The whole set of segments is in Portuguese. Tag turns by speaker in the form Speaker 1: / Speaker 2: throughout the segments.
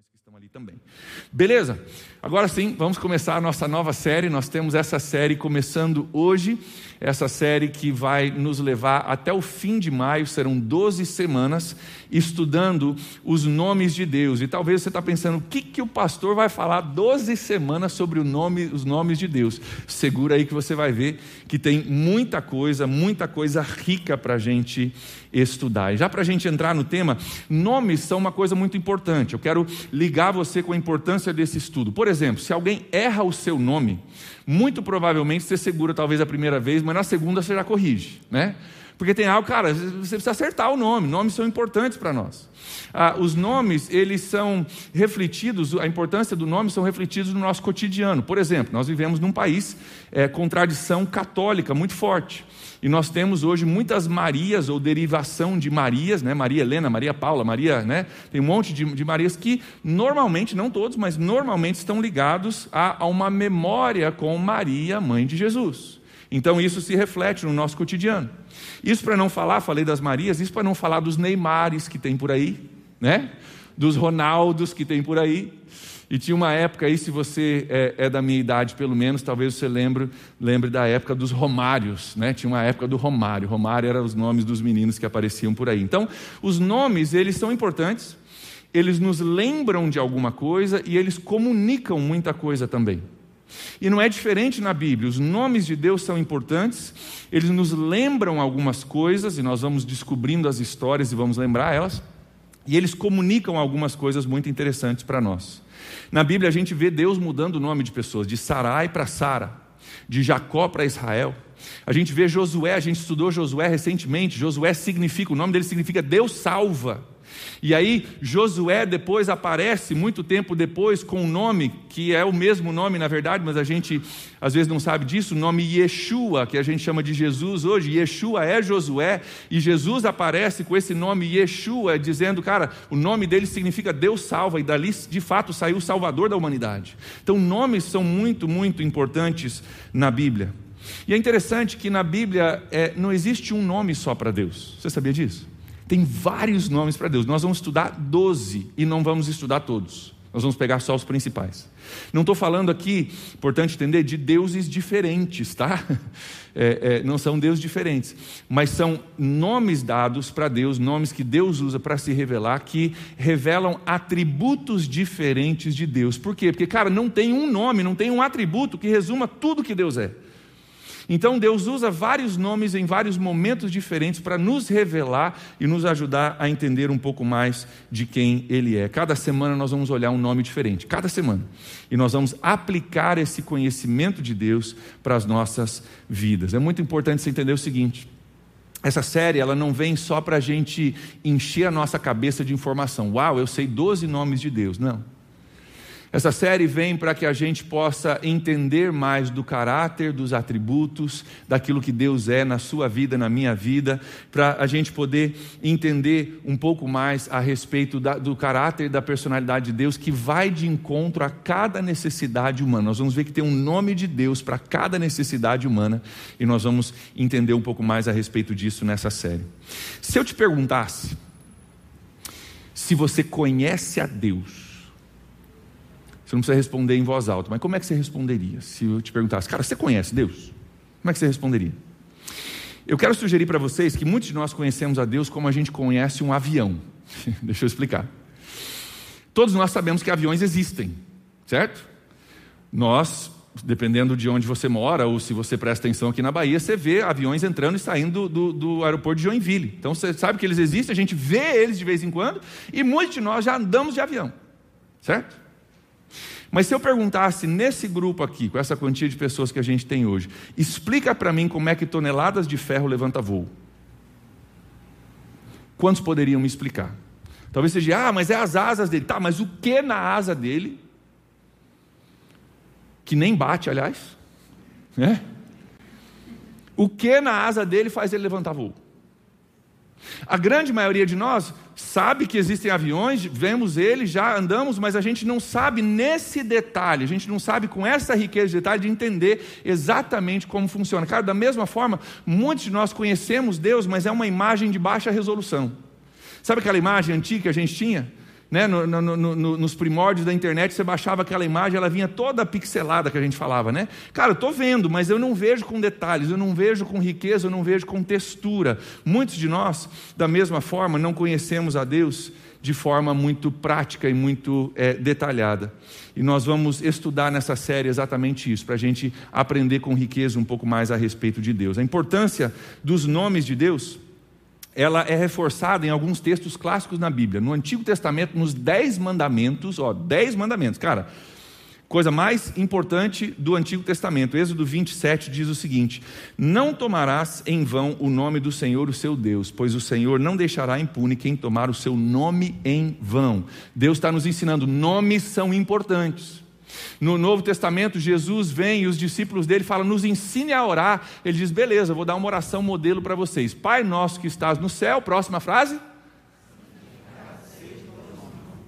Speaker 1: irmãs que estão ali também. Beleza? Agora sim, vamos começar a nossa nova série. Nós temos essa série começando hoje, essa série que vai nos levar até o fim de maio, serão 12 semanas, estudando os nomes de Deus. E talvez você está pensando, o que, que o pastor vai falar 12 semanas sobre nome, os nomes de Deus? Segura aí que você vai ver que tem muita coisa, muita coisa rica para a gente estudar. E já para a gente entrar no tema, nomes são uma coisa muito importante. Eu quero ligar você com a importância desse estudo. Por exemplo, se alguém erra o seu nome, muito provavelmente você segura talvez a primeira vez, mas na segunda você já corrige, né? Porque tem algo, cara, você precisa acertar o nome, nomes são importantes para nós. Ah, os nomes, eles são refletidos, a importância do nome são refletidos no nosso cotidiano. Por exemplo, nós vivemos num país é, com tradição católica muito forte. E nós temos hoje muitas Marias ou derivação de Marias, né? Maria Helena, Maria Paula, Maria, né? Tem um monte de, de Marias que normalmente, não todos, mas normalmente estão ligados a, a uma memória com Maria, mãe de Jesus. Então isso se reflete no nosso cotidiano. Isso para não falar, falei das Marias, isso para não falar dos Neymares que tem por aí, né? Dos Ronaldos que tem por aí. E tinha uma época aí, se você é, é, da minha idade, pelo menos, talvez você lembre, lembre da época dos Romários, né? Tinha uma época do Romário. Romário eram os nomes dos meninos que apareciam por aí. Então, os nomes, eles são importantes, eles nos lembram de alguma coisa e eles comunicam muita coisa também. E não é diferente na Bíblia, os nomes de Deus são importantes, eles nos lembram algumas coisas, e nós vamos descobrindo as histórias e vamos lembrar elas, e eles comunicam algumas coisas muito interessantes para nós. Na Bíblia a gente vê Deus mudando o nome de pessoas, de Sarai para Sara, de Jacó para Israel. A gente vê Josué, a gente estudou Josué recentemente. Josué significa, o nome dele significa Deus salva. E aí Josué depois aparece, muito tempo depois, com um nome que é o mesmo nome, na verdade, mas a gente às vezes não sabe disso, o nome Yeshua, que a gente chama de Jesus hoje. Yeshua é Josué, e Jesus aparece com esse nome Yeshua, dizendo, cara, o nome dele significa Deus salva, e dali de fato saiu o Salvador da humanidade. Então, nomes são muito, muito importantes na Bíblia. E é interessante que na Bíblia é, não existe um nome só para Deus. Você sabia disso? Tem vários nomes para Deus. Nós vamos estudar 12 e não vamos estudar todos. Nós vamos pegar só os principais. Não estou falando aqui, importante entender, de deuses diferentes, tá? É, é, não são deuses diferentes, mas são nomes dados para Deus, nomes que Deus usa para se revelar, que revelam atributos diferentes de Deus. Por quê? Porque, cara, não tem um nome, não tem um atributo que resuma tudo que Deus é. Então Deus usa vários nomes em vários momentos diferentes para nos revelar e nos ajudar a entender um pouco mais de quem Ele é. Cada semana nós vamos olhar um nome diferente, cada semana. E nós vamos aplicar esse conhecimento de Deus para as nossas vidas. É muito importante você entender o seguinte. Essa série ela não vem só para a gente encher a nossa cabeça de informação. Uau, eu sei 12 nomes de Deus. Não. Essa série vem para que a gente possa entender mais do caráter, dos atributos, daquilo que Deus é na sua vida, na minha vida, para a gente poder entender um pouco mais a respeito da, do caráter e da personalidade de Deus, que vai de encontro a cada necessidade humana. Nós vamos ver que tem um nome de Deus para cada necessidade humana e nós vamos entender um pouco mais a respeito disso nessa série. Se eu te perguntasse se você conhece a Deus, você não precisa responder em voz alta, mas como é que você responderia se eu te perguntasse, cara, você conhece Deus? Como é que você responderia? Eu quero sugerir para vocês que muitos de nós conhecemos a Deus como a gente conhece um avião. Deixa eu explicar. Todos nós sabemos que aviões existem, certo? Nós, dependendo de onde você mora, ou se você presta atenção aqui na Bahia, você vê aviões entrando e saindo do, do aeroporto de Joinville. Então você sabe que eles existem, a gente vê eles de vez em quando, e muitos de nós já andamos de avião, certo? Mas se eu perguntasse nesse grupo aqui, com essa quantia de pessoas que a gente tem hoje, explica para mim como é que toneladas de ferro levanta voo. Quantos poderiam me explicar? Talvez seja, ah, mas é as asas dele. Tá, mas o que na asa dele? Que nem bate, aliás. Né? O que na asa dele faz ele levantar voo? A grande maioria de nós sabe que existem aviões, vemos eles, já andamos, mas a gente não sabe nesse detalhe, a gente não sabe com essa riqueza de detalhe de entender exatamente como funciona. Cara, da mesma forma, muitos de nós conhecemos Deus, mas é uma imagem de baixa resolução. Sabe aquela imagem antiga que a gente tinha? Né, no, no, no, nos primórdios da internet, você baixava aquela imagem, ela vinha toda pixelada que a gente falava, né? Cara, eu estou vendo, mas eu não vejo com detalhes, eu não vejo com riqueza, eu não vejo com textura. Muitos de nós, da mesma forma, não conhecemos a Deus de forma muito prática e muito é, detalhada. E nós vamos estudar nessa série exatamente isso, para a gente aprender com riqueza um pouco mais a respeito de Deus. A importância dos nomes de Deus ela é reforçada em alguns textos clássicos na Bíblia. No Antigo Testamento, nos Dez Mandamentos, ó, Dez Mandamentos, cara, coisa mais importante do Antigo Testamento. Êxodo 27 diz o seguinte: Não tomarás em vão o nome do Senhor, o seu Deus, pois o Senhor não deixará impune quem tomar o seu nome em vão. Deus está nos ensinando, nomes são importantes. No Novo Testamento, Jesus vem e os discípulos dele falam: nos ensine a orar. Ele diz: beleza, vou dar uma oração modelo para vocês. Pai nosso que estás no céu, próxima frase.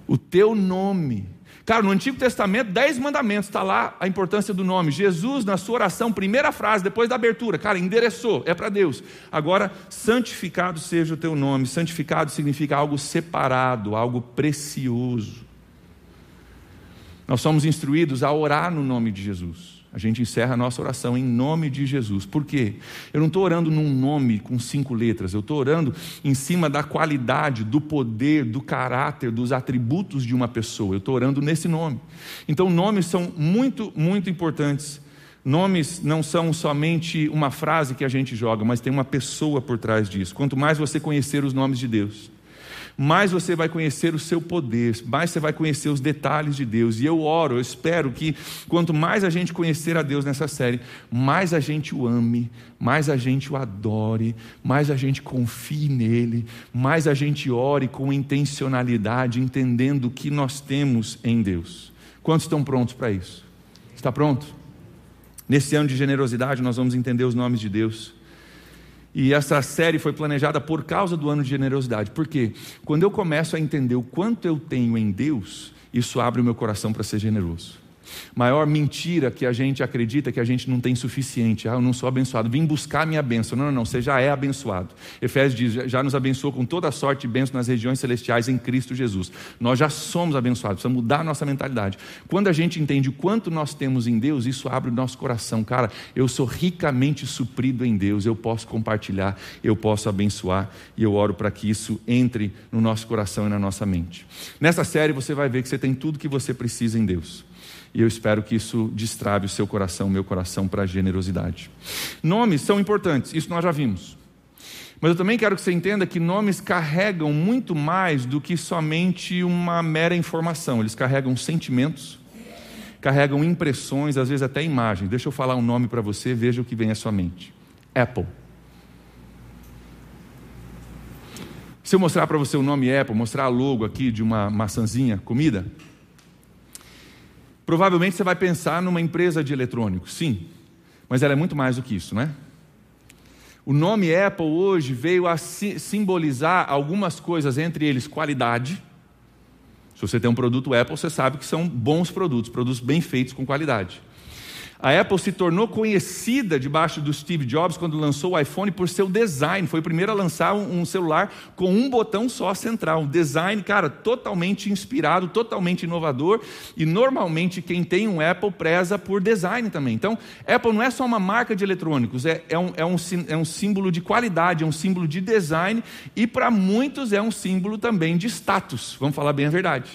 Speaker 1: O teu nome. Cara, no Antigo Testamento, dez mandamentos, está lá a importância do nome. Jesus, na sua oração, primeira frase, depois da abertura, cara, endereçou, é para Deus. Agora, santificado seja o teu nome. Santificado significa algo separado, algo precioso. Nós somos instruídos a orar no nome de Jesus. A gente encerra a nossa oração em nome de Jesus. Por quê? Eu não estou orando num nome com cinco letras, eu estou orando em cima da qualidade, do poder, do caráter, dos atributos de uma pessoa. Eu estou orando nesse nome. Então, nomes são muito, muito importantes. Nomes não são somente uma frase que a gente joga, mas tem uma pessoa por trás disso. Quanto mais você conhecer os nomes de Deus, mais você vai conhecer o seu poder, mais você vai conhecer os detalhes de Deus. E eu oro, eu espero que quanto mais a gente conhecer a Deus nessa série, mais a gente o ame, mais a gente o adore, mais a gente confie nele, mais a gente ore com intencionalidade, entendendo o que nós temos em Deus. Quantos estão prontos para isso? Está pronto? Nesse ano de generosidade, nós vamos entender os nomes de Deus. E essa série foi planejada por causa do ano de generosidade. Por quê? Quando eu começo a entender o quanto eu tenho em Deus, isso abre o meu coração para ser generoso. Maior mentira que a gente acredita que a gente não tem suficiente. Ah, eu não sou abençoado. Vim buscar a minha bênção. Não, não, não. Você já é abençoado. Efésios diz: já nos abençoou com toda a sorte de bênção nas regiões celestiais em Cristo Jesus. Nós já somos abençoados. Precisa mudar a nossa mentalidade. Quando a gente entende o quanto nós temos em Deus, isso abre o nosso coração. Cara, eu sou ricamente suprido em Deus. Eu posso compartilhar, eu posso abençoar. E eu oro para que isso entre no nosso coração e na nossa mente. Nessa série você vai ver que você tem tudo que você precisa em Deus. E eu espero que isso destrave o seu coração, o meu coração, para a generosidade. Nomes são importantes, isso nós já vimos. Mas eu também quero que você entenda que nomes carregam muito mais do que somente uma mera informação. Eles carregam sentimentos, carregam impressões, às vezes até imagens. Deixa eu falar um nome para você, veja o que vem à sua mente: Apple. Se eu mostrar para você o nome Apple, mostrar a logo aqui de uma maçãzinha, comida, Provavelmente você vai pensar numa empresa de eletrônicos, sim, mas ela é muito mais do que isso, né? O nome Apple hoje veio a simbolizar algumas coisas, entre eles qualidade. Se você tem um produto Apple, você sabe que são bons produtos, produtos bem feitos com qualidade. A Apple se tornou conhecida debaixo do Steve Jobs quando lançou o iPhone por seu design. Foi o primeiro a lançar um celular com um botão só central. Um design, cara, totalmente inspirado, totalmente inovador. E normalmente quem tem um Apple preza por design também. Então, Apple não é só uma marca de eletrônicos, é, é, um, é, um, é um símbolo de qualidade, é um símbolo de design e para muitos é um símbolo também de status. Vamos falar bem a verdade,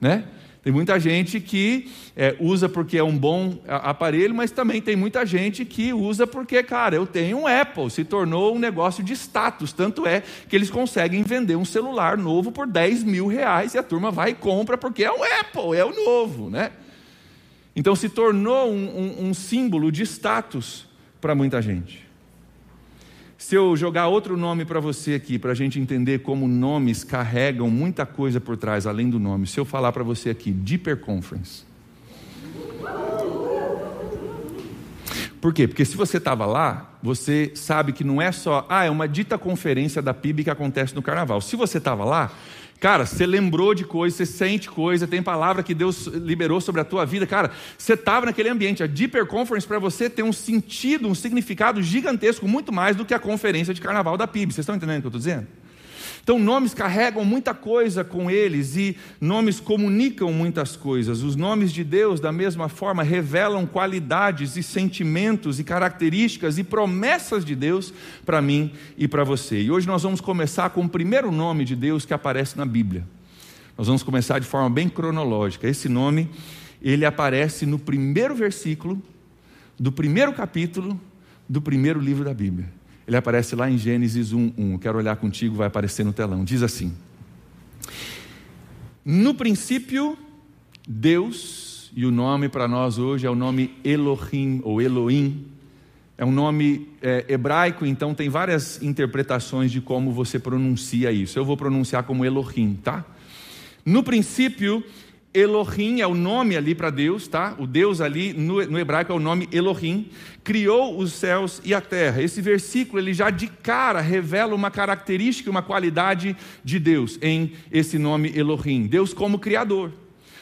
Speaker 1: né? Tem muita gente que é, usa porque é um bom aparelho, mas também tem muita gente que usa porque, cara, eu tenho um Apple, se tornou um negócio de status. Tanto é que eles conseguem vender um celular novo por 10 mil reais e a turma vai e compra porque é um Apple, é o novo, né? Então se tornou um, um, um símbolo de status para muita gente. Se eu jogar outro nome para você aqui, para a gente entender como nomes carregam muita coisa por trás, além do nome. Se eu falar para você aqui, Deeper Conference. Por quê? Porque se você estava lá, você sabe que não é só, ah, é uma dita conferência da PIB que acontece no carnaval. Se você estava lá, Cara, você lembrou de coisa, você sente coisa, tem palavra que Deus liberou sobre a tua vida. Cara, você estava naquele ambiente. A Deeper Conference para você tem um sentido, um significado gigantesco, muito mais do que a conferência de carnaval da PIB. Vocês estão entendendo o que eu estou dizendo? Então, nomes carregam muita coisa com eles e nomes comunicam muitas coisas. Os nomes de Deus, da mesma forma, revelam qualidades e sentimentos e características e promessas de Deus para mim e para você. E hoje nós vamos começar com o primeiro nome de Deus que aparece na Bíblia. Nós vamos começar de forma bem cronológica. Esse nome, ele aparece no primeiro versículo do primeiro capítulo do primeiro livro da Bíblia. Ele aparece lá em Gênesis 1, 1. Quero olhar contigo, vai aparecer no telão. Diz assim: No princípio, Deus, e o nome para nós hoje é o nome Elohim ou Elohim. É um nome é, hebraico, então tem várias interpretações de como você pronuncia isso. Eu vou pronunciar como Elohim, tá? No princípio, Elohim é o nome ali para Deus, tá? O Deus ali no, no, hebraico é o nome Elohim, criou os céus e a terra. Esse versículo ele já de cara revela uma característica, uma qualidade de Deus em esse nome Elohim. Deus como criador.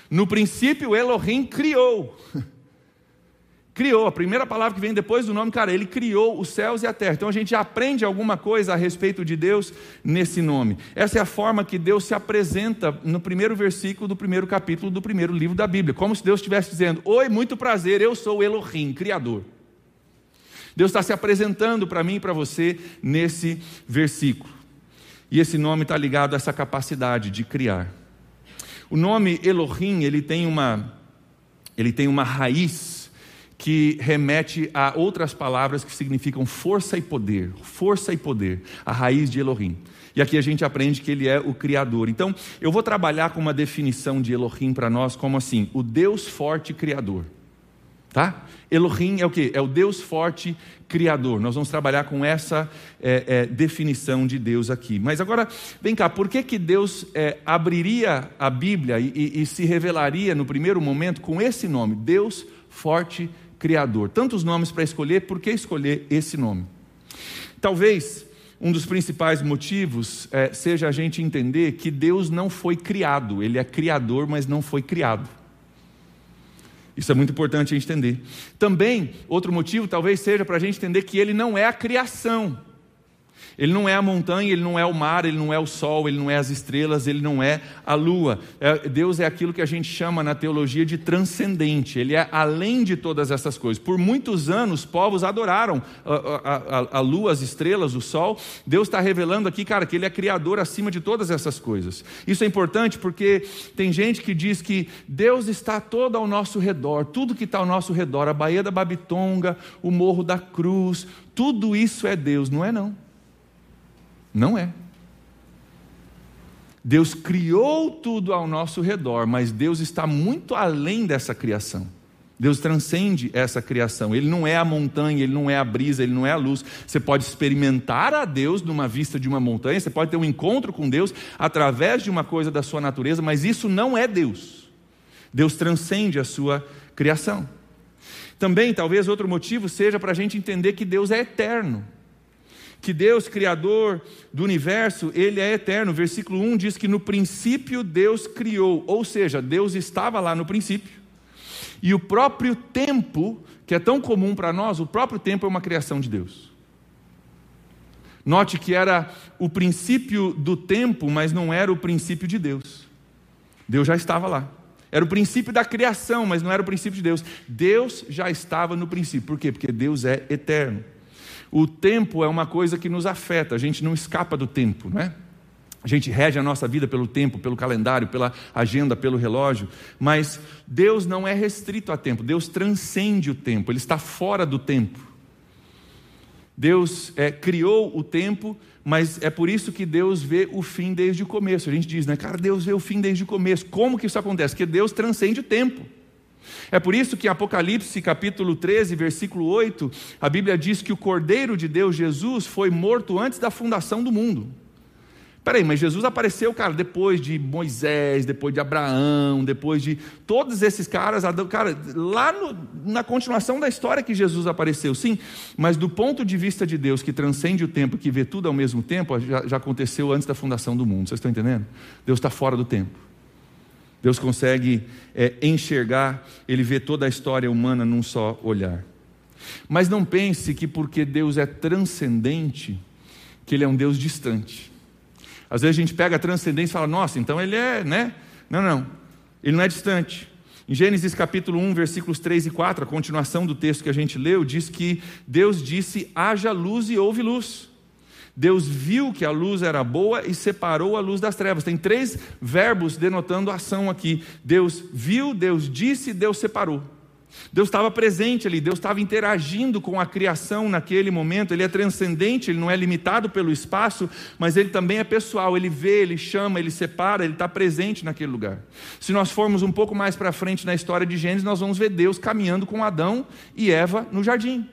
Speaker 1: No princípio Elohim criou. criou, a primeira palavra que vem depois do nome, cara, ele criou os céus e a terra. Então a gente aprende alguma coisa a respeito de Deus nesse nome. Essa é a forma que Deus se apresenta no primeiro versículo do primeiro capítulo do primeiro livro da Bíblia, como se Deus estivesse dizendo: Oi, muito prazer, eu sou Elohim, Criador. Deus está se apresentando para mim e para você nesse versículo. E esse nome está ligado a essa capacidade de criar. O nome Elohim, ele tem uma, ele tem uma raiz que remete a outras palavras que significam força e poder, força e poder, a raiz de Elohim. E aqui a gente aprende que ele é o Criador. Então, eu vou trabalhar com uma definição de Elohim para nós como assim: o Deus forte Criador. Tá? Elohim é o que? É o Deus forte Criador. Nós vamos trabalhar com essa é, é, definição de Deus aqui. Mas agora, vem cá, por que, que Deus é, abriria a Bíblia e, e, e se revelaria no primeiro momento com esse nome? Deus forte Criador Criador. Tantos nomes para escolher, por que escolher esse nome? Talvez um dos principais motivos é, seja a gente entender que Deus não foi criado, Ele é Criador, mas não foi criado. Isso é muito importante a gente entender. Também, outro motivo talvez seja para a gente entender que Ele não é a criação. Ele não é a montanha, ele não é o mar, ele não é o sol, ele não é as estrelas, ele não é a lua. É, Deus é aquilo que a gente chama na teologia de transcendente, ele é além de todas essas coisas. Por muitos anos, povos adoraram a, a, a, a lua, as estrelas, o sol. Deus está revelando aqui, cara, que ele é criador acima de todas essas coisas. Isso é importante porque tem gente que diz que Deus está todo ao nosso redor, tudo que está ao nosso redor, a Baía da Babitonga, o Morro da Cruz, tudo isso é Deus, não é não. Não é. Deus criou tudo ao nosso redor, mas Deus está muito além dessa criação. Deus transcende essa criação. Ele não é a montanha, ele não é a brisa, ele não é a luz. Você pode experimentar a Deus numa vista de uma montanha, você pode ter um encontro com Deus através de uma coisa da sua natureza, mas isso não é Deus. Deus transcende a sua criação. Também, talvez outro motivo seja para a gente entender que Deus é eterno que Deus, Criador do universo, Ele é eterno. Versículo 1 diz que no princípio Deus criou, ou seja, Deus estava lá no princípio. E o próprio tempo, que é tão comum para nós, o próprio tempo é uma criação de Deus. Note que era o princípio do tempo, mas não era o princípio de Deus. Deus já estava lá. Era o princípio da criação, mas não era o princípio de Deus. Deus já estava no princípio. Por quê? Porque Deus é eterno. O tempo é uma coisa que nos afeta, a gente não escapa do tempo, não é? A gente rege a nossa vida pelo tempo, pelo calendário, pela agenda, pelo relógio, mas Deus não é restrito a tempo, Deus transcende o tempo, Ele está fora do tempo. Deus é, criou o tempo, mas é por isso que Deus vê o fim desde o começo. A gente diz, né, cara, Deus vê o fim desde o começo. Como que isso acontece? Porque Deus transcende o tempo. É por isso que em Apocalipse capítulo 13, versículo 8, a Bíblia diz que o Cordeiro de Deus, Jesus, foi morto antes da fundação do mundo. Peraí, mas Jesus apareceu, cara, depois de Moisés, depois de Abraão, depois de todos esses caras, cara, lá no, na continuação da história que Jesus apareceu, sim, mas do ponto de vista de Deus, que transcende o tempo, que vê tudo ao mesmo tempo, já, já aconteceu antes da fundação do mundo, vocês estão entendendo? Deus está fora do tempo. Deus consegue é, enxergar, ele vê toda a história humana num só olhar. Mas não pense que porque Deus é transcendente, que Ele é um Deus distante. Às vezes a gente pega a transcendência e fala, nossa, então ele é, né? Não, não. Ele não é distante. Em Gênesis capítulo 1, versículos 3 e 4, a continuação do texto que a gente leu, diz que Deus disse: haja luz e houve luz. Deus viu que a luz era boa e separou a luz das trevas. Tem três verbos denotando ação aqui. Deus viu, Deus disse, Deus separou. Deus estava presente ali, Deus estava interagindo com a criação naquele momento. Ele é transcendente, ele não é limitado pelo espaço, mas ele também é pessoal. Ele vê, ele chama, ele separa, ele está presente naquele lugar. Se nós formos um pouco mais para frente na história de Gênesis, nós vamos ver Deus caminhando com Adão e Eva no jardim.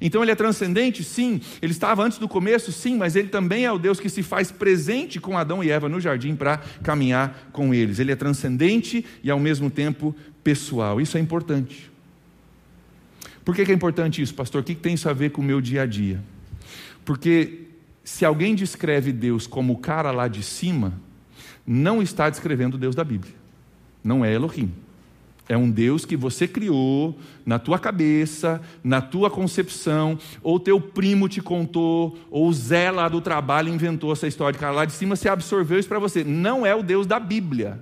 Speaker 1: Então ele é transcendente? Sim. Ele estava antes do começo? Sim, mas ele também é o Deus que se faz presente com Adão e Eva no jardim para caminhar com eles. Ele é transcendente e ao mesmo tempo pessoal. Isso é importante. Por que é importante isso, pastor? O que tem isso a ver com o meu dia a dia? Porque se alguém descreve Deus como o cara lá de cima, não está descrevendo o Deus da Bíblia. Não é Elohim. É um Deus que você criou na tua cabeça, na tua concepção, ou teu primo te contou, ou Zé lá do trabalho inventou essa história de cara lá de cima, você absorveu isso para você. Não é o Deus da Bíblia.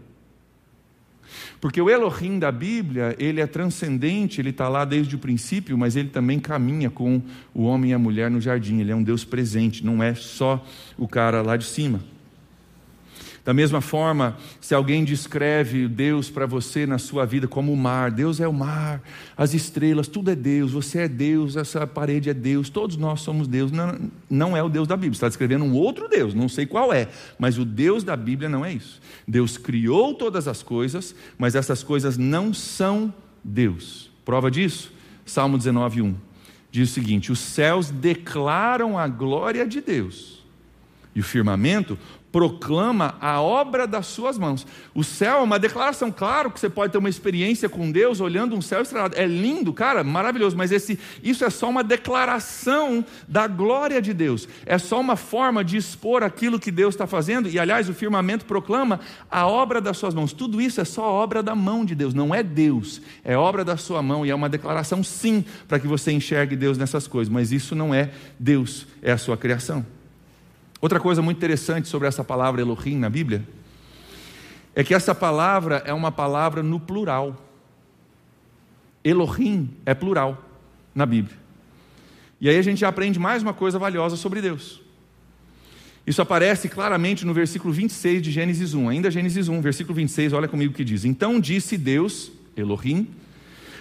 Speaker 1: Porque o Elohim da Bíblia, ele é transcendente, ele está lá desde o princípio, mas ele também caminha com o homem e a mulher no jardim. Ele é um Deus presente, não é só o cara lá de cima. Da mesma forma, se alguém descreve Deus para você na sua vida como o mar, Deus é o mar, as estrelas, tudo é Deus, você é Deus, essa parede é Deus, todos nós somos Deus. Não, não é o Deus da Bíblia, está descrevendo um outro Deus, não sei qual é, mas o Deus da Bíblia não é isso. Deus criou todas as coisas, mas essas coisas não são Deus. Prova disso? Salmo 19, 1. Diz o seguinte: os céus declaram a glória de Deus, e o firmamento proclama a obra das suas mãos. O céu é uma declaração, claro que você pode ter uma experiência com Deus olhando um céu estrelado. É lindo, cara, maravilhoso, mas esse, isso é só uma declaração da glória de Deus. É só uma forma de expor aquilo que Deus está fazendo. E aliás, o firmamento proclama a obra das suas mãos. Tudo isso é só obra da mão de Deus, não é Deus, é obra da sua mão e é uma declaração sim para que você enxergue Deus nessas coisas, mas isso não é Deus, é a sua criação. Outra coisa muito interessante sobre essa palavra Elohim na Bíblia é que essa palavra é uma palavra no plural. Elohim é plural na Bíblia. E aí a gente aprende mais uma coisa valiosa sobre Deus. Isso aparece claramente no versículo 26 de Gênesis 1. Ainda Gênesis 1, versículo 26, olha comigo o que diz: Então disse Deus, Elohim,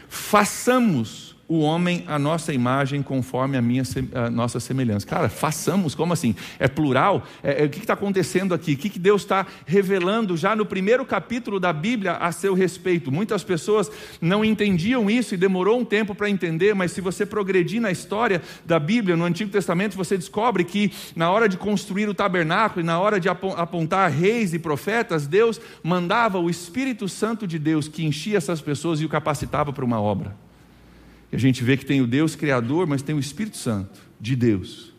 Speaker 1: façamos o homem a nossa imagem conforme a, minha, a nossa semelhança. Cara, façamos, como assim? É plural? É, é, o que está acontecendo aqui? O que, que Deus está revelando já no primeiro capítulo da Bíblia a seu respeito? Muitas pessoas não entendiam isso e demorou um tempo para entender, mas se você progredir na história da Bíblia, no Antigo Testamento, você descobre que na hora de construir o tabernáculo e na hora de apontar reis e profetas, Deus mandava o Espírito Santo de Deus que enchia essas pessoas e o capacitava para uma obra. E a gente vê que tem o Deus Criador, mas tem o Espírito Santo de Deus.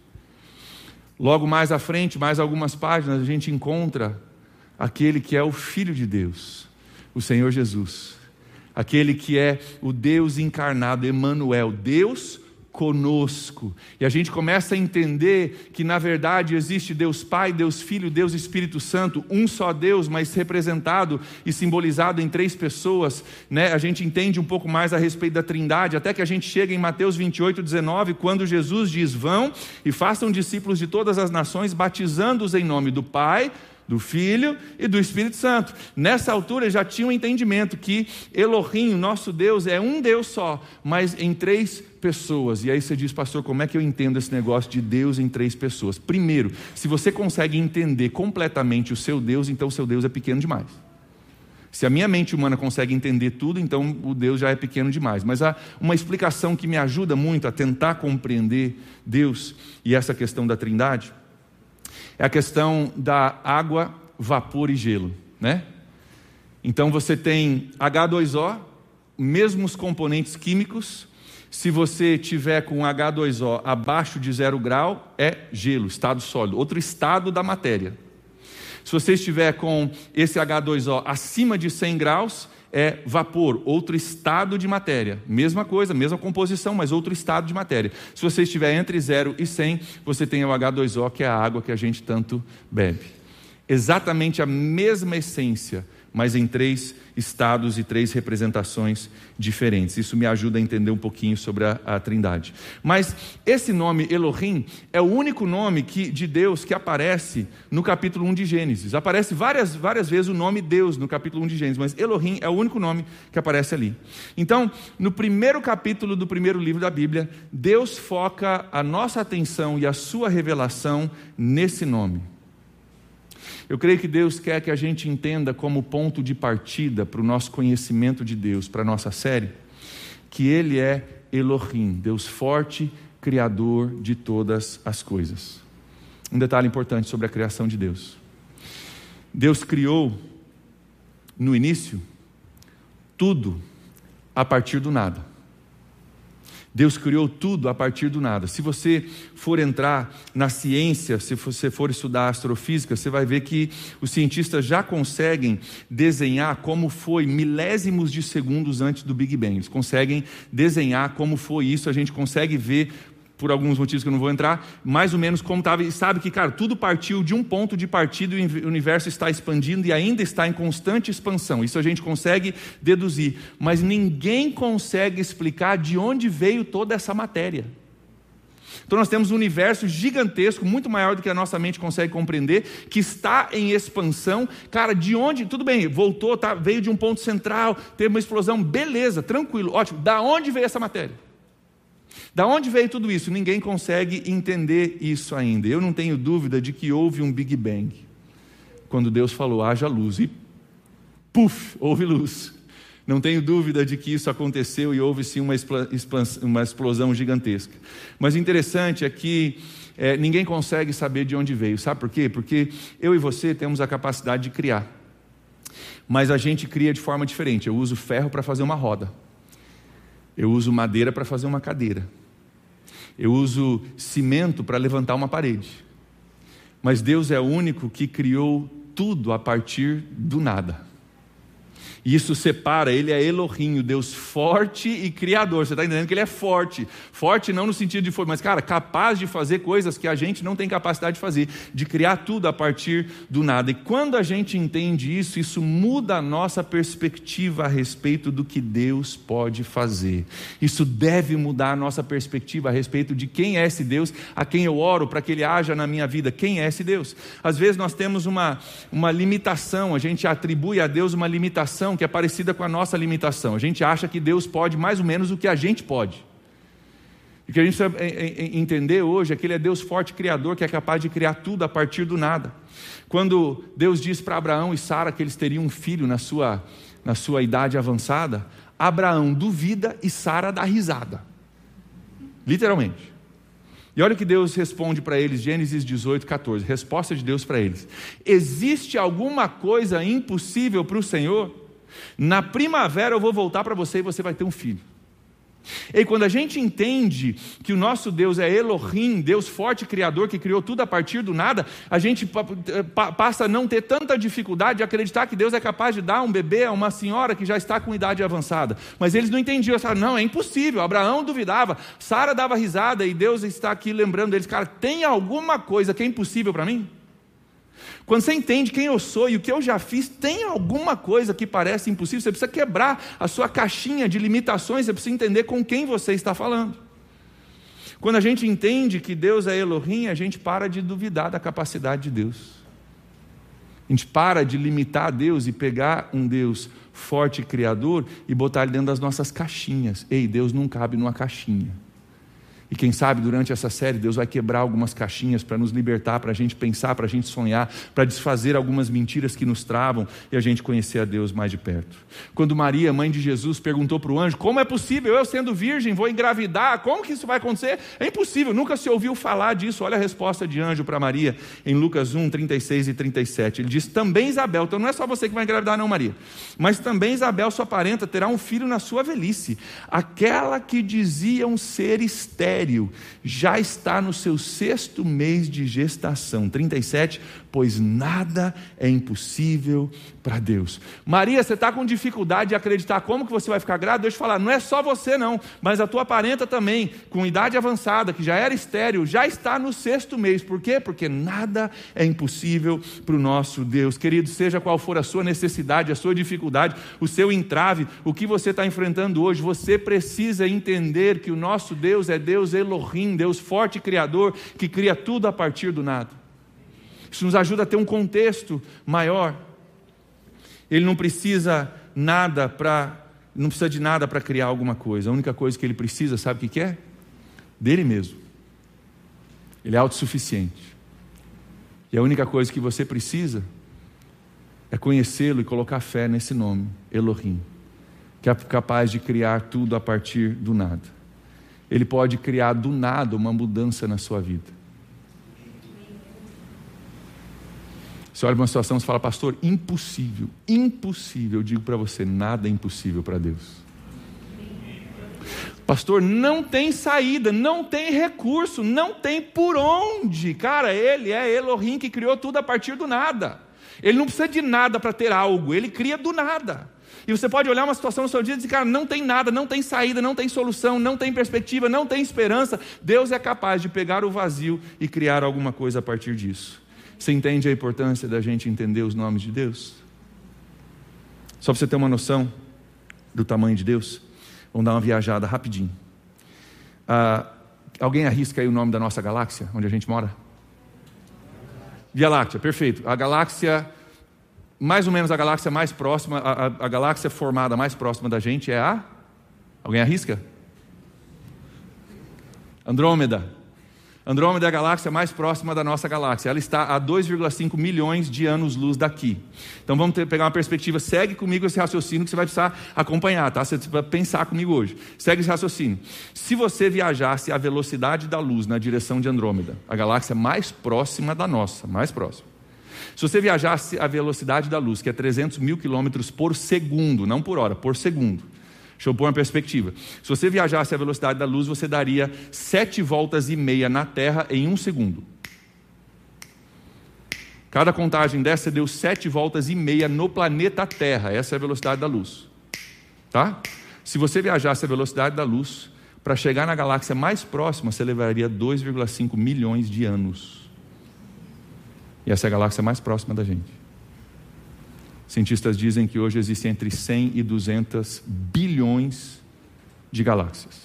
Speaker 1: Logo mais à frente, mais algumas páginas, a gente encontra aquele que é o Filho de Deus, o Senhor Jesus. Aquele que é o Deus encarnado, Emmanuel, Deus conosco. E a gente começa a entender que, na verdade, existe Deus Pai, Deus Filho, Deus Espírito Santo, um só Deus, mas representado e simbolizado em três pessoas. Né? A gente entende um pouco mais a respeito da Trindade, até que a gente chega em Mateus 28, 19, quando Jesus diz: Vão e façam discípulos de todas as nações, batizando-os em nome do Pai do Filho e do Espírito Santo. Nessa altura já tinha um entendimento que Elohim, nosso Deus, é um Deus só, mas em três pessoas. E aí você diz, pastor, como é que eu entendo esse negócio de Deus em três pessoas? Primeiro, se você consegue entender completamente o seu Deus, então o seu Deus é pequeno demais. Se a minha mente humana consegue entender tudo, então o Deus já é pequeno demais. Mas há uma explicação que me ajuda muito a tentar compreender Deus e essa questão da Trindade é a questão da água, vapor e gelo, né? Então você tem H2O, mesmos componentes químicos. Se você tiver com H2O abaixo de zero grau, é gelo, estado sólido, outro estado da matéria. Se você estiver com esse H2O acima de 100 graus, é vapor, outro estado de matéria. Mesma coisa, mesma composição, mas outro estado de matéria. Se você estiver entre 0 e 100, você tem o H2O, que é a água que a gente tanto bebe. exatamente a mesma essência, mas em três estados e três representações diferentes. Isso me ajuda a entender um pouquinho sobre a, a Trindade. Mas esse nome Elohim é o único nome que, de Deus que aparece no capítulo 1 de Gênesis. Aparece várias, várias vezes o nome Deus no capítulo 1 de Gênesis, mas Elohim é o único nome que aparece ali. Então, no primeiro capítulo do primeiro livro da Bíblia, Deus foca a nossa atenção e a sua revelação nesse nome. Eu creio que Deus quer que a gente entenda como ponto de partida para o nosso conhecimento de Deus, para a nossa série, que Ele é Elohim, Deus forte, Criador de todas as coisas. Um detalhe importante sobre a criação de Deus: Deus criou, no início, tudo a partir do nada. Deus criou tudo a partir do nada. Se você for entrar na ciência, se você for estudar astrofísica, você vai ver que os cientistas já conseguem desenhar como foi milésimos de segundos antes do Big Bang. Eles conseguem desenhar como foi isso, a gente consegue ver por alguns motivos que eu não vou entrar, mais ou menos como estava, e sabe que, cara, tudo partiu de um ponto de partida e o universo está expandindo e ainda está em constante expansão. Isso a gente consegue deduzir, mas ninguém consegue explicar de onde veio toda essa matéria. Então nós temos um universo gigantesco, muito maior do que a nossa mente consegue compreender, que está em expansão. Cara, de onde? Tudo bem, voltou, tá, veio de um ponto central, teve uma explosão, beleza, tranquilo, ótimo. Da onde veio essa matéria? Da onde veio tudo isso? Ninguém consegue entender isso ainda. Eu não tenho dúvida de que houve um Big Bang. Quando Deus falou, haja luz, e puf, houve luz. Não tenho dúvida de que isso aconteceu e houve sim uma, uma explosão gigantesca. Mas o interessante é que é, ninguém consegue saber de onde veio. Sabe por quê? Porque eu e você temos a capacidade de criar. Mas a gente cria de forma diferente. Eu uso ferro para fazer uma roda. Eu uso madeira para fazer uma cadeira. Eu uso cimento para levantar uma parede. Mas Deus é o único que criou tudo a partir do nada. E isso separa, ele é Elohim, o Deus forte e criador. Você está entendendo que ele é forte. Forte não no sentido de força, mas, cara, capaz de fazer coisas que a gente não tem capacidade de fazer, de criar tudo a partir do nada. E quando a gente entende isso, isso muda a nossa perspectiva a respeito do que Deus pode fazer. Isso deve mudar a nossa perspectiva a respeito de quem é esse Deus, a quem eu oro para que ele haja na minha vida. Quem é esse Deus? Às vezes nós temos uma, uma limitação, a gente atribui a Deus uma limitação limitação que é parecida com a nossa limitação. A gente acha que Deus pode mais ou menos o que a gente pode. E o que a gente precisa entender hoje é que Ele é Deus forte, Criador, que é capaz de criar tudo a partir do nada. Quando Deus diz para Abraão e Sara que eles teriam um filho na sua, na sua idade avançada, Abraão duvida e Sara dá risada. Literalmente. E olha o que Deus responde para eles, Gênesis 18, 14. Resposta de Deus para eles: Existe alguma coisa impossível para o Senhor? Na primavera eu vou voltar para você e você vai ter um filho. E quando a gente entende que o nosso Deus é Elohim, Deus forte, Criador, que criou tudo a partir do nada, a gente passa a não ter tanta dificuldade de acreditar que Deus é capaz de dar um bebê a uma senhora que já está com idade avançada. Mas eles não entendiam, falaram, não, é impossível. Abraão duvidava, Sara dava risada e Deus está aqui lembrando eles, cara, tem alguma coisa que é impossível para mim? Quando você entende quem eu sou e o que eu já fiz, tem alguma coisa que parece impossível, você precisa quebrar a sua caixinha de limitações, você precisa entender com quem você está falando. Quando a gente entende que Deus é Elohim, a gente para de duvidar da capacidade de Deus. A gente para de limitar Deus e pegar um Deus forte e criador e botar ele dentro das nossas caixinhas. Ei, Deus não cabe numa caixinha. E quem sabe durante essa série Deus vai quebrar algumas caixinhas para nos libertar, para a gente pensar, para a gente sonhar, para desfazer algumas mentiras que nos travam e a gente conhecer a Deus mais de perto. Quando Maria, mãe de Jesus, perguntou para o anjo: Como é possível eu sendo virgem vou engravidar? Como que isso vai acontecer? É impossível, nunca se ouviu falar disso. Olha a resposta de anjo para Maria em Lucas 1, 36 e 37. Ele diz: Também Isabel, então não é só você que vai engravidar, não, Maria, mas também Isabel, sua parenta, terá um filho na sua velhice, aquela que diziam ser estéril estéril, já está no seu sexto mês de gestação. 37, pois nada é impossível para Deus. Maria, você está com dificuldade de acreditar como que você vai ficar grávida? Deixa eu falar, não é só você não, mas a tua parenta também, com idade avançada, que já era estéril, já está no sexto mês. Por quê? Porque nada é impossível para o nosso Deus. Querido, seja qual for a sua necessidade, a sua dificuldade, o seu entrave, o que você está enfrentando hoje, você precisa entender que o nosso Deus é Deus Elohim, Deus forte e criador, que cria tudo a partir do nada. Isso nos ajuda a ter um contexto maior. Ele não precisa nada para não precisa de nada para criar alguma coisa. A única coisa que ele precisa, sabe o que é? Dele mesmo. Ele é autossuficiente. E a única coisa que você precisa é conhecê-lo e colocar fé nesse nome, Elohim, que é capaz de criar tudo a partir do nada. Ele pode criar do nada uma mudança na sua vida. Você olha para uma situação e fala, pastor, impossível, impossível. Eu digo para você, nada é impossível para Deus. Pastor, não tem saída, não tem recurso, não tem por onde. Cara, ele é Elohim que criou tudo a partir do nada. Ele não precisa de nada para ter algo, ele cria do nada. E você pode olhar uma situação no seu dia e dizer, cara, não tem nada, não tem saída, não tem solução, não tem perspectiva, não tem esperança. Deus é capaz de pegar o vazio e criar alguma coisa a partir disso. Você entende a importância da gente entender os nomes de Deus? Só para você ter uma noção do tamanho de Deus, vamos dar uma viajada rapidinho. Ah, alguém arrisca aí o nome da nossa galáxia, onde a gente mora? Via Láctea, perfeito. A galáxia, mais ou menos a galáxia mais próxima, a, a, a galáxia formada mais próxima da gente é a. Alguém arrisca? Andrômeda. Andrômeda é a galáxia mais próxima da nossa galáxia. Ela está a 2,5 milhões de anos-luz daqui. Então vamos ter, pegar uma perspectiva. Segue comigo esse raciocínio que você vai precisar acompanhar, tá? Você vai pensar comigo hoje. Segue esse raciocínio. Se você viajasse a velocidade da luz na direção de Andrômeda, a galáxia mais próxima da nossa, mais próxima. Se você viajasse a velocidade da luz, que é 300 mil quilômetros por segundo, não por hora, por segundo Deixa eu pôr uma perspectiva. Se você viajasse à velocidade da luz, você daria sete voltas e meia na Terra em um segundo. Cada contagem dessa deu sete voltas e meia no planeta Terra. Essa é a velocidade da luz. Tá? Se você viajasse à velocidade da luz, para chegar na galáxia mais próxima, você levaria 2,5 milhões de anos. E essa é a galáxia mais próxima da gente. Cientistas dizem que hoje existem entre 100 e 200 bilhões de galáxias.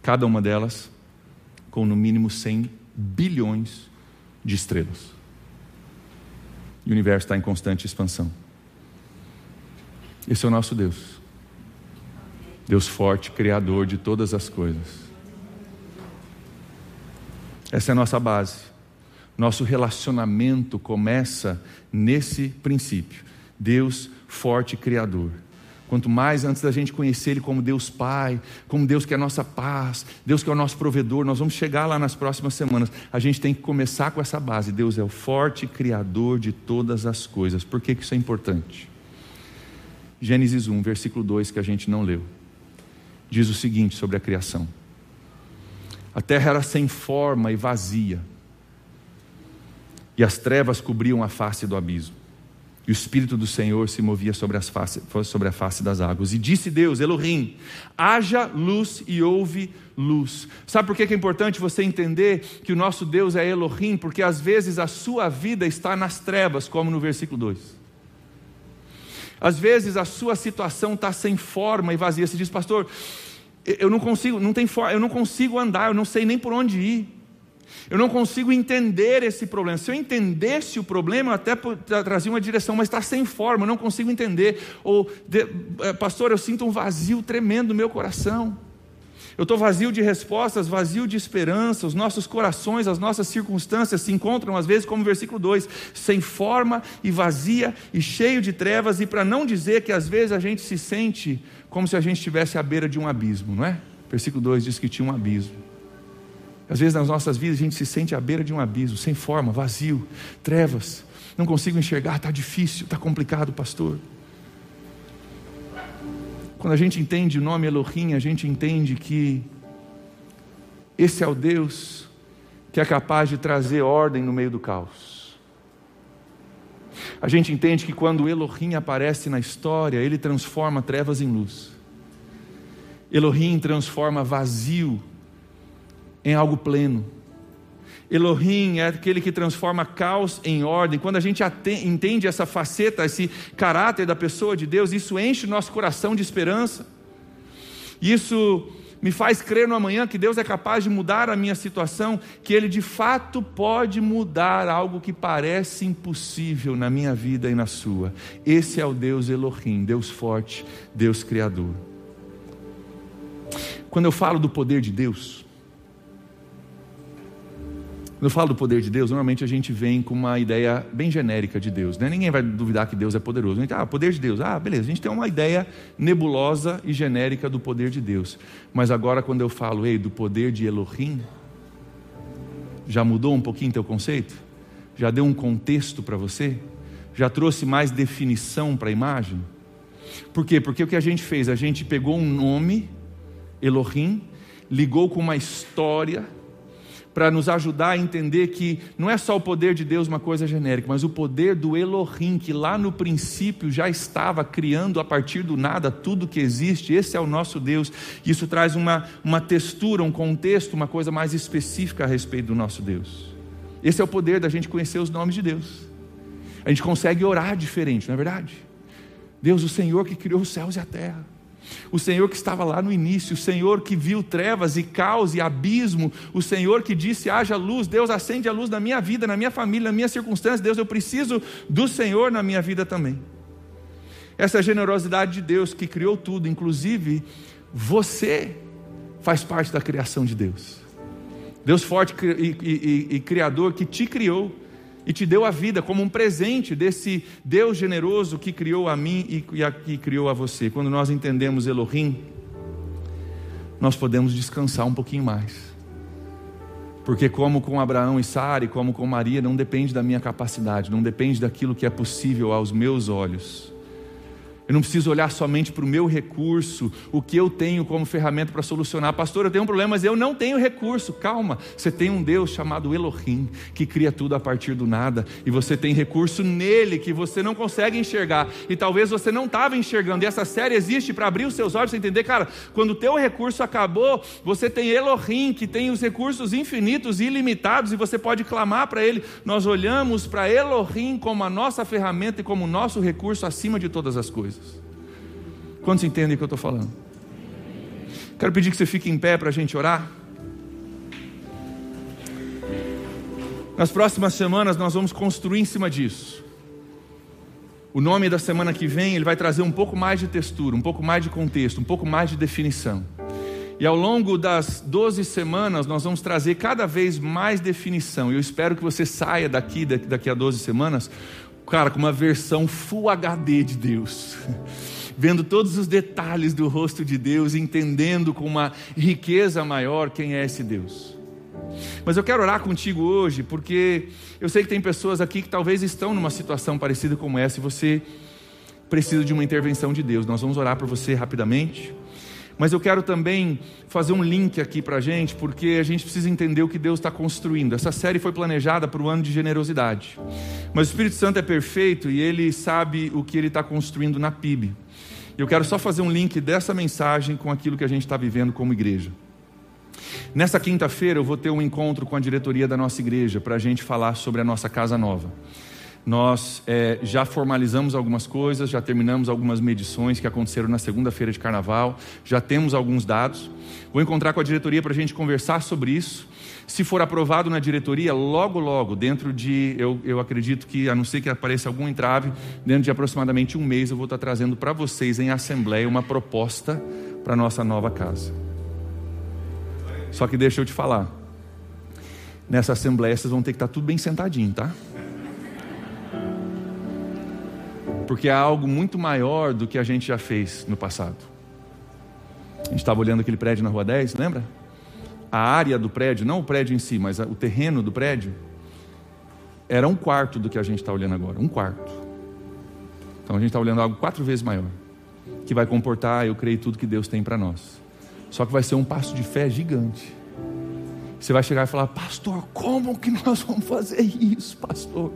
Speaker 1: Cada uma delas com no mínimo 100 bilhões de estrelas. E o universo está em constante expansão. Esse é o nosso Deus. Deus forte, criador de todas as coisas. Essa é a nossa base. Nosso relacionamento começa nesse princípio. Deus forte criador. Quanto mais antes da gente conhecer Ele como Deus Pai, como Deus que é a nossa paz, Deus que é o nosso provedor, nós vamos chegar lá nas próximas semanas. A gente tem que começar com essa base. Deus é o forte Criador de todas as coisas. Por que, que isso é importante? Gênesis 1, versículo 2, que a gente não leu, diz o seguinte sobre a criação: A terra era sem forma e vazia, e as trevas cobriam a face do abismo e o Espírito do Senhor se movia sobre, face, sobre, a face das águas. E disse Deus, Elohim: haja luz e houve luz. Sabe por que é importante você entender que o nosso Deus é Elohim? Porque às vezes a sua vida está nas trevas, como no versículo 2. Às vezes a sua situação está sem forma e vazia. Você diz, pastor, eu não consigo, não tem forma, eu não consigo andar, eu não sei nem por onde ir. Eu não consigo entender esse problema. Se eu entendesse o problema, eu até trazia uma direção, mas está sem forma, eu não consigo entender. Ou, é, pastor, eu sinto um vazio tremendo no meu coração. Eu estou vazio de respostas, vazio de esperança. Os nossos corações, as nossas circunstâncias se encontram, às vezes, como versículo 2, sem forma e vazia e cheio de trevas. E para não dizer que às vezes a gente se sente como se a gente estivesse à beira de um abismo, não é? Versículo 2 diz que tinha um abismo. Às vezes nas nossas vidas a gente se sente à beira de um abismo, sem forma, vazio, trevas. Não consigo enxergar, está difícil, está complicado, pastor. Quando a gente entende o nome Elohim, a gente entende que esse é o Deus que é capaz de trazer ordem no meio do caos. a gente entende que quando Elohim aparece na história, ele transforma trevas em luz. Elohim transforma vazio em algo pleno. Elohim é aquele que transforma caos em ordem. Quando a gente entende essa faceta, esse caráter da pessoa de Deus, isso enche o nosso coração de esperança. Isso me faz crer no amanhã que Deus é capaz de mudar a minha situação, que Ele de fato pode mudar algo que parece impossível na minha vida e na sua. Esse é o Deus Elohim, Deus forte, Deus Criador. Quando eu falo do poder de Deus, quando eu falo do poder de Deus, normalmente a gente vem com uma ideia bem genérica de Deus. Né? Ninguém vai duvidar que Deus é poderoso. A gente, ah, poder de Deus. Ah, beleza. A gente tem uma ideia nebulosa e genérica do poder de Deus. Mas agora, quando eu falo, ei, do poder de Elohim, já mudou um pouquinho teu conceito? Já deu um contexto para você? Já trouxe mais definição para a imagem? Por quê? Porque o que a gente fez? A gente pegou um nome, Elohim, ligou com uma história para nos ajudar a entender que não é só o poder de Deus uma coisa genérica, mas o poder do Elohim, que lá no princípio já estava criando a partir do nada tudo que existe, esse é o nosso Deus. Isso traz uma, uma textura, um contexto, uma coisa mais específica a respeito do nosso Deus. Esse é o poder da gente conhecer os nomes de Deus. A gente consegue orar diferente, não é verdade? Deus, o Senhor que criou os céus e a terra. O Senhor que estava lá no início, o Senhor que viu trevas e caos e abismo, o Senhor que disse: haja luz, Deus acende a luz na minha vida, na minha família, na minha circunstância, Deus, eu preciso do Senhor na minha vida também. Essa é generosidade de Deus que criou tudo, inclusive você faz parte da criação de Deus. Deus forte e, e, e, e Criador que te criou e te deu a vida como um presente desse Deus generoso que criou a mim e, a, que criou a você. Quando nós entendemos Elohim, nós podemos descansar um pouquinho mais. Porque, como com Abraão e Sara, e como com Maria, não depende da minha capacidade, não depende daquilo que é possível aos meus olhos eu não preciso olhar somente para o meu recurso, o que eu tenho como ferramenta para solucionar. Pastor, eu tenho um problema, mas eu não tenho recurso. Calma, você tem um Deus chamado Elohim, que cria tudo a partir do nada, e você tem recurso nele que você não consegue enxergar, e talvez você não estava enxergando. E essa série existe para abrir os seus olhos e entender, cara, quando o teu recurso acabou, você tem Elohim, que tem os recursos infinitos e ilimitados, e você pode clamar para ele. Nós olhamos para Elohim como a nossa ferramenta e como o nosso recurso acima de todas as coisas coisas. Quantos entendem o que eu estou falando? Quero pedir que você fique em pé para a gente orar. Nas próximas semanas nós vamos construir em cima disso. O nome da semana que vem ele vai trazer um pouco mais de textura, um pouco mais de contexto, um pouco mais de definição. E ao longo das 12 semanas nós vamos trazer cada vez mais definição. Eu espero que você saia daqui, daqui a 12 semanas, cara, com uma versão Full HD de Deus. Vendo todos os detalhes do rosto de Deus, entendendo com uma riqueza maior quem é esse Deus. Mas eu quero orar contigo hoje, porque eu sei que tem pessoas aqui que talvez estão numa situação parecida como essa e você precisa de uma intervenção de Deus. Nós vamos orar por você rapidamente. Mas eu quero também fazer um link aqui para a gente, porque a gente precisa entender o que Deus está construindo. Essa série foi planejada para o ano de generosidade. Mas o Espírito Santo é perfeito e ele sabe o que ele está construindo na PIB. Eu quero só fazer um link dessa mensagem com aquilo que a gente está vivendo como igreja. Nessa quinta-feira eu vou ter um encontro com a diretoria da nossa igreja para a gente falar sobre a nossa casa nova. Nós é, já formalizamos algumas coisas, já terminamos algumas medições que aconteceram na segunda-feira de carnaval, já temos alguns dados. Vou encontrar com a diretoria para a gente conversar sobre isso. Se for aprovado na diretoria, logo, logo, dentro de, eu, eu acredito que, a não ser que apareça algum entrave, dentro de aproximadamente um mês, eu vou estar trazendo para vocês em assembleia uma proposta para a nossa nova casa. Só que deixa eu te falar, nessa assembleia vocês vão ter que estar tudo bem sentadinho, tá? Porque há algo muito maior do que a gente já fez no passado. A gente estava olhando aquele prédio na Rua 10, lembra? A área do prédio, não o prédio em si, mas o terreno do prédio, era um quarto do que a gente está olhando agora um quarto. Então a gente está olhando algo quatro vezes maior, que vai comportar, eu creio, tudo que Deus tem para nós. Só que vai ser um passo de fé gigante. Você vai chegar e falar, pastor, como que nós vamos fazer isso, pastor?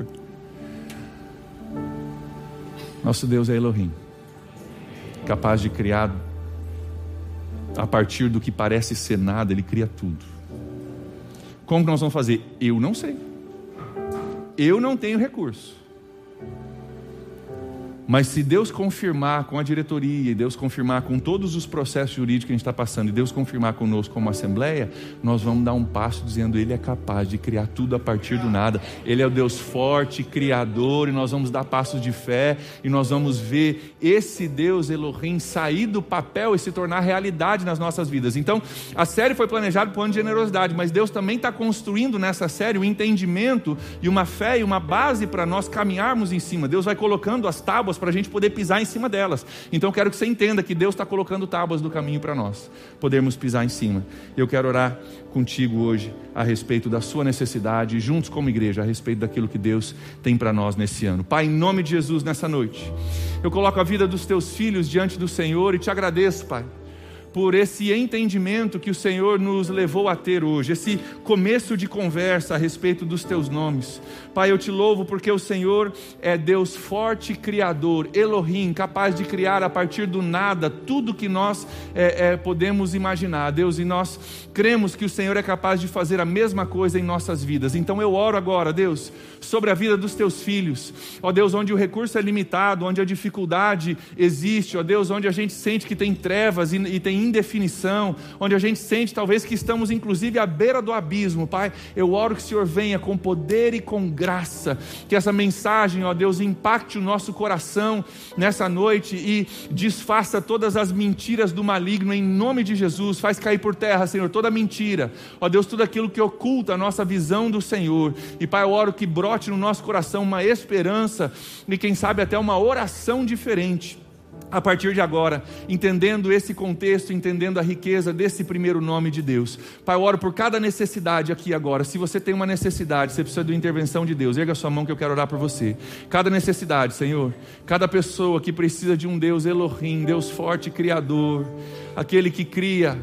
Speaker 1: Nosso Deus é Elohim, capaz de criar a partir do que parece ser nada, Ele cria tudo. Como que nós vamos fazer? Eu não sei. Eu não tenho recurso. Mas se Deus confirmar com a diretoria, e Deus confirmar com todos os processos jurídicos que a gente está passando, e Deus confirmar conosco como Assembleia, nós vamos dar um passo dizendo: Ele é capaz de criar tudo a partir do nada. Ele é o Deus forte, criador, e nós vamos dar passos de fé, e nós vamos ver esse Deus Elohim sair do papel e se tornar realidade nas nossas vidas. Então, a série foi planejada o ano de generosidade, mas Deus também está construindo nessa série o um entendimento e uma fé e uma base para nós caminharmos em cima. Deus vai colocando as tábuas tábuas para a gente poder pisar em cima delas. Então eu quero que você entenda que Deus está colocando tábuas no caminho para nós podermos pisar em cima. Eu quero orar contigo hoje a respeito da sua necessidade, juntos como igreja, a respeito daquilo que Deus tem para nós nesse ano. Pai, em nome de Jesus, nessa noite, eu coloco a vida dos teus filhos diante do Senhor e te agradeço, Pai por esse entendimento que o Senhor nos levou a ter hoje, esse começo de conversa a respeito dos teus nomes. Pai, eu te louvo porque o Senhor é Deus forte, criador, Elohim, capaz de criar a partir do nada tudo que nós é, é, podemos imaginar, Deus, e nós cremos que o Senhor é capaz de fazer a mesma coisa em nossas vidas. Então eu oro agora, Deus, sobre a vida dos teus filhos, ó Deus, onde o recurso é limitado, onde a dificuldade existe, ó Deus, onde a gente sente que tem trevas e, e tem indefinição, onde a gente sente talvez que estamos inclusive à beira do abismo, Pai. Eu oro que o Senhor venha com poder e com graça, que essa mensagem, ó Deus, impacte o nosso coração nessa noite e desfaça todas as mentiras do maligno em nome de Jesus. Faz cair por terra, Senhor, toda mentira, ó Deus, tudo aquilo que oculta a nossa visão do Senhor. E Pai, eu oro que brote no nosso coração uma esperança e quem sabe até uma oração diferente a partir de agora, entendendo esse contexto, entendendo a riqueza desse primeiro nome de Deus. Pai, eu oro por cada necessidade aqui agora. Se você tem uma necessidade, você precisa de uma intervenção de Deus, erga sua mão que eu quero orar por você. Cada necessidade, Senhor, cada pessoa que precisa de um Deus Elohim, Deus forte, Criador, aquele que cria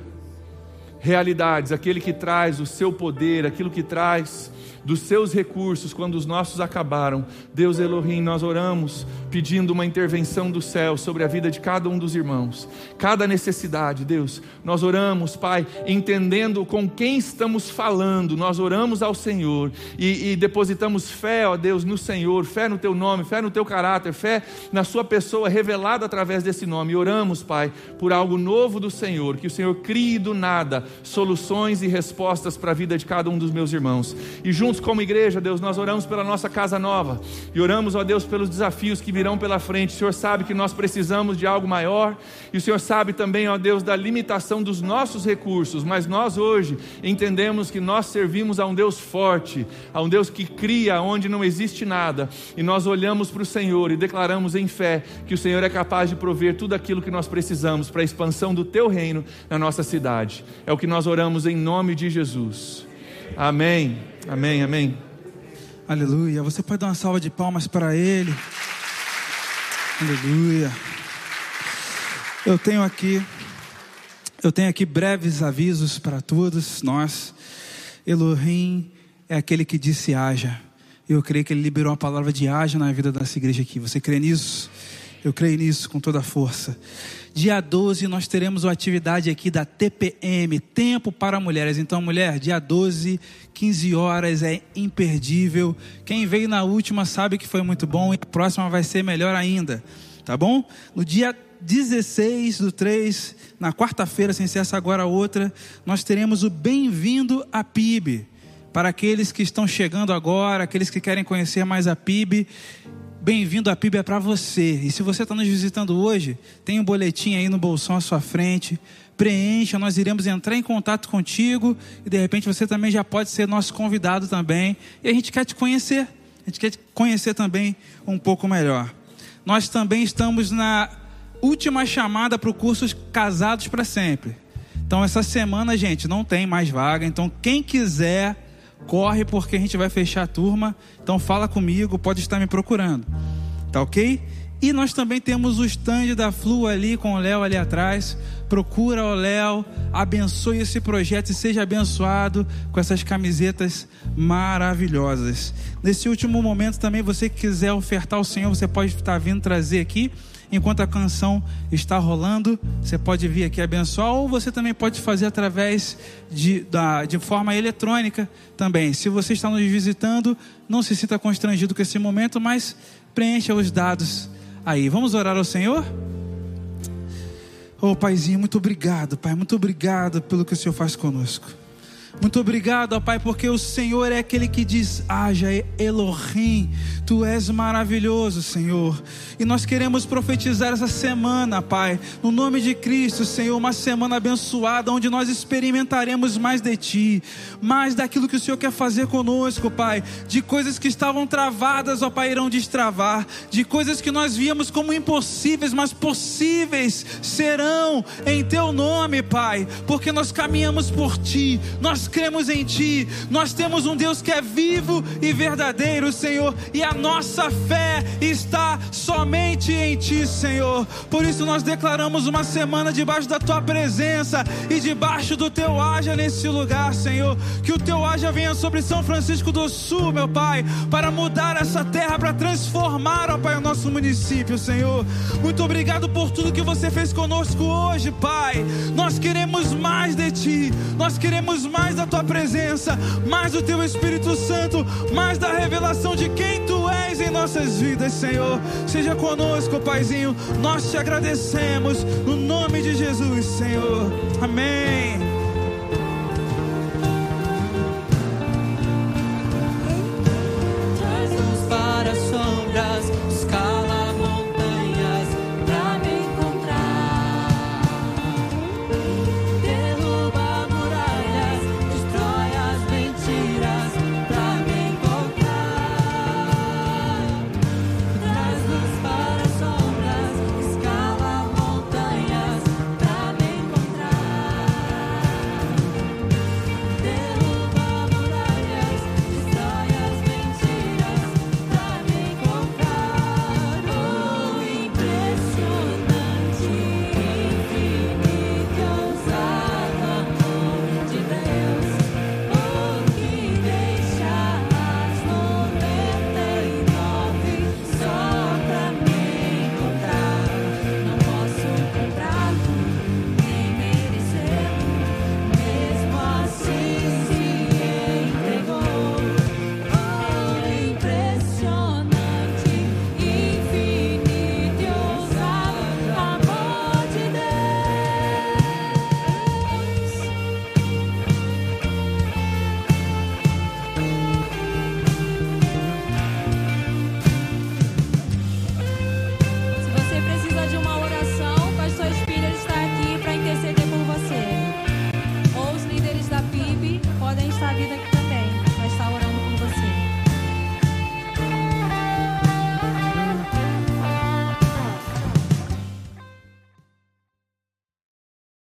Speaker 1: realidades, aquele que traz o seu poder, aquilo que traz dos seus recursos quando os nossos acabaram. Deus Elohim, nós oramos pedindo uma intervenção do céu sobre a vida de cada um dos irmãos, cada necessidade, Deus. Nós oramos, Pai, entendendo com quem estamos falando, nós oramos ao Senhor e, e depositamos fé, ó Deus, no Senhor, fé no Teu nome, fé no Teu caráter, fé na Sua pessoa revelada através desse nome. E oramos, Pai, por algo novo do Senhor, que o Senhor crie do nada soluções e respostas para a vida de cada um dos meus irmãos. E juntos como igreja, Deus, nós oramos pela nossa casa nova e oramos, ó Deus, pelos desafios que virão pela frente. O Senhor sabe que nós precisamos de algo maior e o Senhor sabe também, ó Deus, da limitação dos nossos recursos, mas nós hoje entendemos que nós servimos a um Deus forte, a um Deus que cria onde não existe nada e nós olhamos para o Senhor e declaramos em fé que o Senhor é capaz de prover tudo aquilo que nós precisamos para a expansão do Teu reino na nossa cidade. É o que nós oramos em nome de Jesus. Amém. Amém, amém.
Speaker 2: Aleluia. Você pode dar uma salva de palmas para Ele. Aleluia. Eu tenho aqui, eu tenho aqui breves avisos para todos nós. Elohim é aquele que disse haja. Eu creio que ele liberou a palavra de haja na vida dessa igreja aqui. Você crê nisso? Eu creio nisso com toda a força. Dia 12 nós teremos uma atividade aqui da TPM, Tempo para Mulheres. Então, mulher, dia 12, 15 horas é imperdível. Quem veio na última sabe que foi muito bom e a próxima vai ser melhor ainda. Tá bom? No dia 16 do 3, na quarta-feira, sem ser essa agora outra, nós teremos o Bem-vindo à PIB. Para aqueles que estão chegando agora, aqueles que querem conhecer mais a PIB, Bem-vindo à PIB é para você. E se você está nos visitando hoje, tem um boletim aí no bolsão à sua frente. Preencha, nós iremos entrar em contato contigo e de repente você também já pode ser nosso convidado também. E a gente quer te conhecer. A gente quer te conhecer também um pouco melhor. Nós também estamos na última chamada para o curso Casados para Sempre. Então, essa semana, gente, não tem mais vaga. Então, quem quiser corre porque a gente vai fechar a turma. Então fala comigo, pode estar me procurando. Tá ok? E nós também temos o stand da Flu ali com o Léo ali atrás. Procura o Léo, abençoe esse projeto e seja abençoado com essas camisetas maravilhosas. Nesse último momento também, você que quiser ofertar ao Senhor, você pode estar vindo trazer aqui enquanto a canção está rolando, você pode vir aqui abençoar, ou você também pode fazer através de, da, de forma eletrônica também. Se você está nos visitando, não se sinta constrangido com esse momento, mas preencha os dados aí. Vamos orar ao Senhor? Oh, Paizinho, muito obrigado, Pai, muito obrigado pelo que o Senhor faz conosco. Muito obrigado, ó Pai, porque o Senhor é aquele que diz: haja Elohim, tu és maravilhoso, Senhor. E nós queremos profetizar essa semana, Pai, no nome de Cristo, Senhor, uma semana abençoada, onde nós experimentaremos mais de Ti, mais daquilo que o Senhor quer fazer conosco, Pai, de coisas que estavam travadas, ó Pai, irão destravar, de coisas que nós víamos como impossíveis, mas possíveis serão em Teu nome, Pai, porque nós caminhamos por Ti, nós nós cremos em Ti, nós temos um Deus que é vivo e verdadeiro, Senhor, e a nossa fé está somente em Ti, Senhor. Por isso nós declaramos uma semana debaixo da Tua presença e debaixo do Teu haja nesse lugar, Senhor. Que o Teu haja venha sobre São Francisco do Sul, meu Pai, para mudar essa terra, para transformar, ó Pai, o nosso município, Senhor. Muito obrigado por tudo que você fez conosco hoje, Pai. Nós queremos mais de Ti, nós queremos mais mais da tua presença, mais do teu Espírito Santo, mais da revelação de quem tu és em nossas vidas, Senhor. Seja conosco, Paizinho. Nós te agradecemos no nome de Jesus, Senhor. Amém.